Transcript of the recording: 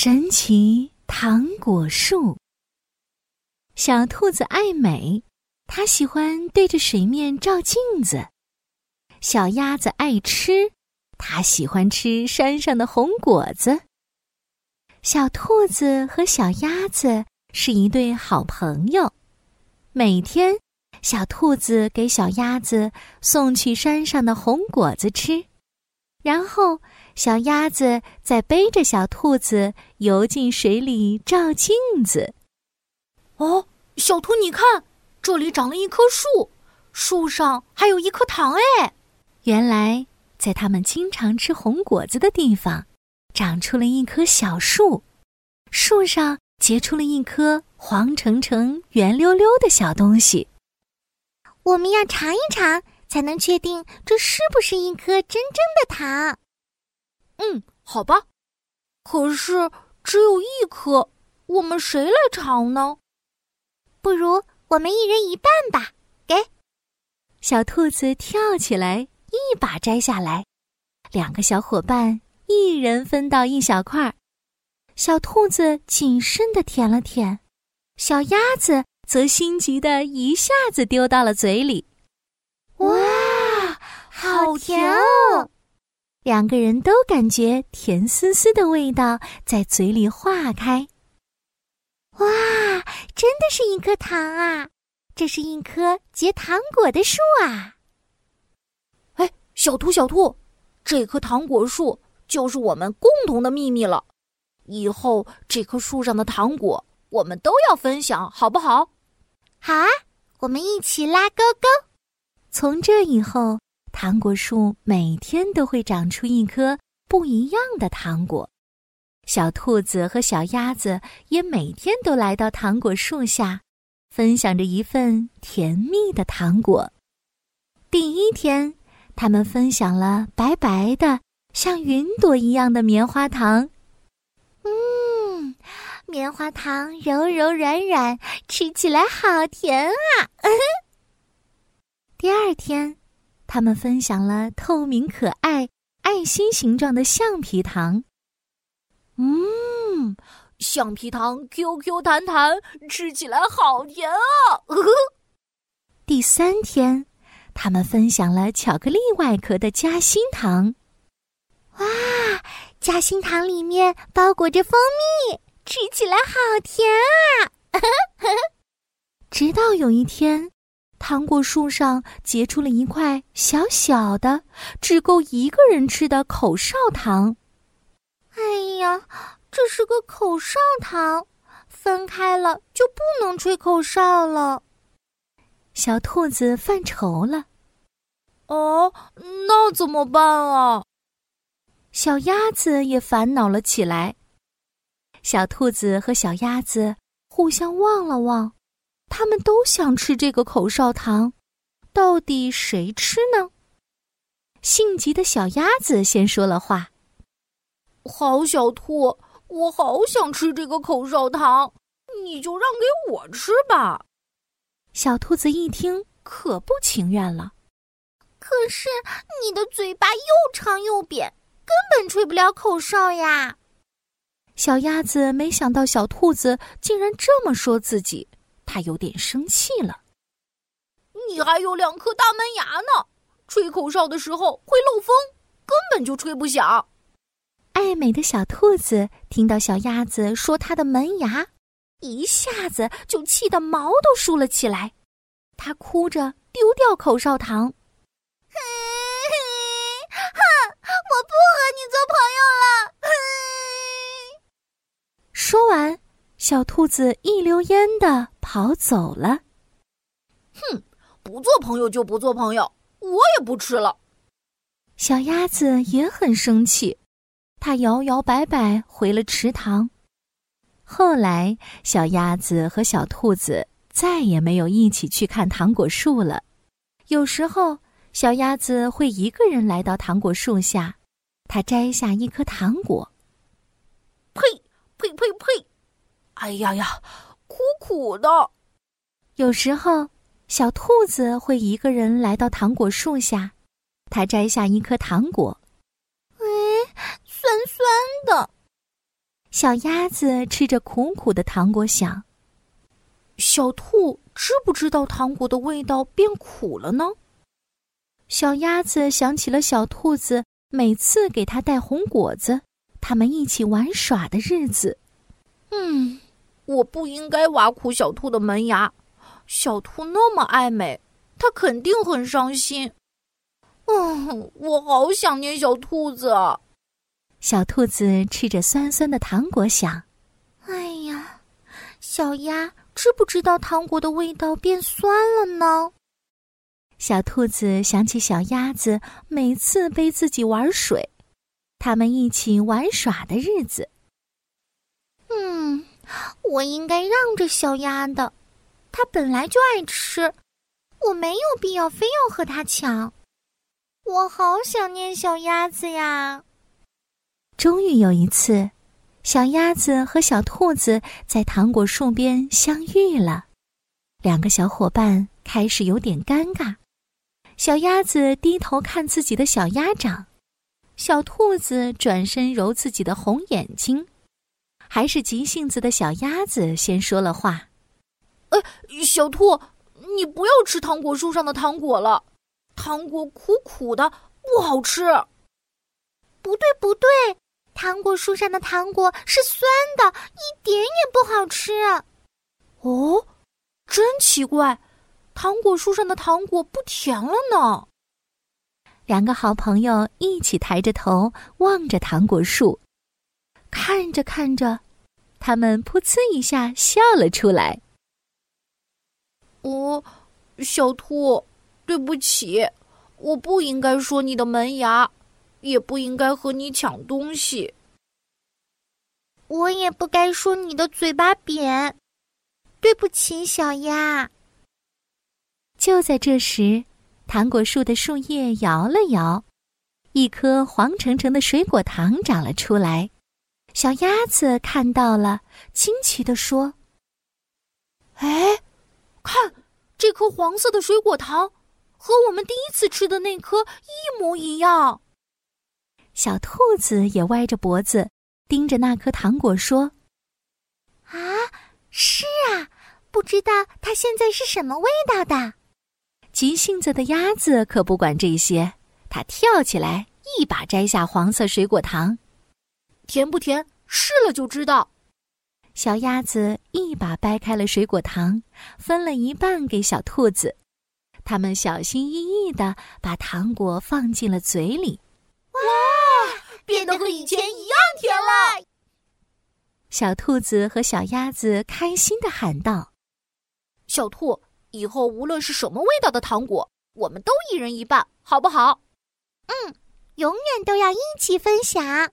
神奇糖果树。小兔子爱美，它喜欢对着水面照镜子。小鸭子爱吃，它喜欢吃山上的红果子。小兔子和小鸭子是一对好朋友。每天，小兔子给小鸭子送去山上的红果子吃，然后。小鸭子再背着小兔子游进水里照镜子。哦，小兔，你看，这里长了一棵树，树上还有一颗糖哎！原来，在他们经常吃红果子的地方，长出了一棵小树，树上结出了一颗黄澄澄、圆溜溜的小东西。我们要尝一尝，才能确定这是不是一颗真正的糖。嗯，好吧，可是只有一颗，我们谁来尝呢？不如我们一人一半吧。给，小兔子跳起来，一把摘下来，两个小伙伴一人分到一小块。小兔子谨慎的舔了舔，小鸭子则心急的一下子丢到了嘴里。哇，好甜哦！两个人都感觉甜丝丝的味道在嘴里化开。哇，真的是一颗糖啊！这是一棵结糖果的树啊！哎，小兔，小兔，这棵糖果树就是我们共同的秘密了。以后这棵树上的糖果，我们都要分享，好不好？好啊，我们一起拉勾勾。从这以后。糖果树每天都会长出一颗不一样的糖果，小兔子和小鸭子也每天都来到糖果树下，分享着一份甜蜜的糖果。第一天，他们分享了白白的、像云朵一样的棉花糖。嗯，棉花糖柔柔软软，吃起来好甜啊！第二天。他们分享了透明可爱、爱心形状的橡皮糖。嗯，橡皮糖 Q Q 弹弹，吃起来好甜啊！第三天，他们分享了巧克力外壳的夹心糖。哇，夹心糖里面包裹着蜂蜜，吃起来好甜啊！直到有一天。糖果树上结出了一块小小的、只够一个人吃的口哨糖。哎呀，这是个口哨糖，分开了就不能吹口哨了。小兔子犯愁了。哦，那怎么办啊？小鸭子也烦恼了起来。小兔子和小鸭子互相望了望。他们都想吃这个口哨糖，到底谁吃呢？性急的小鸭子先说了话：“好，小兔，我好想吃这个口哨糖，你就让给我吃吧。”小兔子一听，可不情愿了。可是你的嘴巴又长又扁，根本吹不了口哨呀。小鸭子没想到小兔子竟然这么说自己。他有点生气了。你还有两颗大门牙呢，吹口哨的时候会漏风，根本就吹不响。爱美的小兔子听到小鸭子说它的门牙，一下子就气得毛都竖了起来。它哭着丢掉口哨糖。哼，我不和你做朋友了。说完。小兔子一溜烟的跑走了。哼，不做朋友就不做朋友，我也不吃了。小鸭子也很生气，它摇摇摆摆回了池塘。后来，小鸭子和小兔子再也没有一起去看糖果树了。有时候，小鸭子会一个人来到糖果树下，它摘下一颗糖果。哎呀呀，苦苦的。有时候，小兔子会一个人来到糖果树下，它摘下一颗糖果。哎，酸酸的。小鸭子吃着苦苦的糖果，想：小兔知不知道糖果的味道变苦了呢？小鸭子想起了小兔子每次给它带红果子，他们一起玩耍的日子。嗯，我不应该挖苦小兔的门牙。小兔那么爱美，它肯定很伤心。嗯，我好想念小兔子。小兔子吃着酸酸的糖果，想：“哎呀，小鸭知不知道糖果的味道变酸了呢？”小兔子想起小鸭子每次背自己玩水，他们一起玩耍的日子。嗯，我应该让着小鸭的，它本来就爱吃，我没有必要非要和它抢。我好想念小鸭子呀！终于有一次，小鸭子和小兔子在糖果树边相遇了，两个小伙伴开始有点尴尬。小鸭子低头看自己的小鸭掌，小兔子转身揉自己的红眼睛。还是急性子的小鸭子先说了话：“哎，小兔，你不要吃糖果树上的糖果了，糖果苦苦的，不好吃。”“不对，不对，糖果树上的糖果是酸的，一点也不好吃。”“哦，真奇怪，糖果树上的糖果不甜了呢。”两个好朋友一起抬着头望着糖果树。看着看着，他们噗呲一下笑了出来。哦，小兔，对不起，我不应该说你的门牙，也不应该和你抢东西。我也不该说你的嘴巴扁，对不起，小鸭。就在这时，糖果树的树叶摇了摇，一颗黄澄澄的水果糖长了出来。小鸭子看到了，惊奇地说：“哎，看这颗黄色的水果糖，和我们第一次吃的那颗一模一样。”小兔子也歪着脖子盯着那颗糖果说：“啊，是啊，不知道它现在是什么味道的。”急性子的鸭子可不管这些，它跳起来，一把摘下黄色水果糖。甜不甜？试了就知道。小鸭子一把掰开了水果糖，分了一半给小兔子。他们小心翼翼的把糖果放进了嘴里。哇，变得和以前一样甜了！小兔子和小鸭子开心的喊道：“小兔，以后无论是什么味道的糖果，我们都一人一半，好不好？”“嗯，永远都要一起分享。”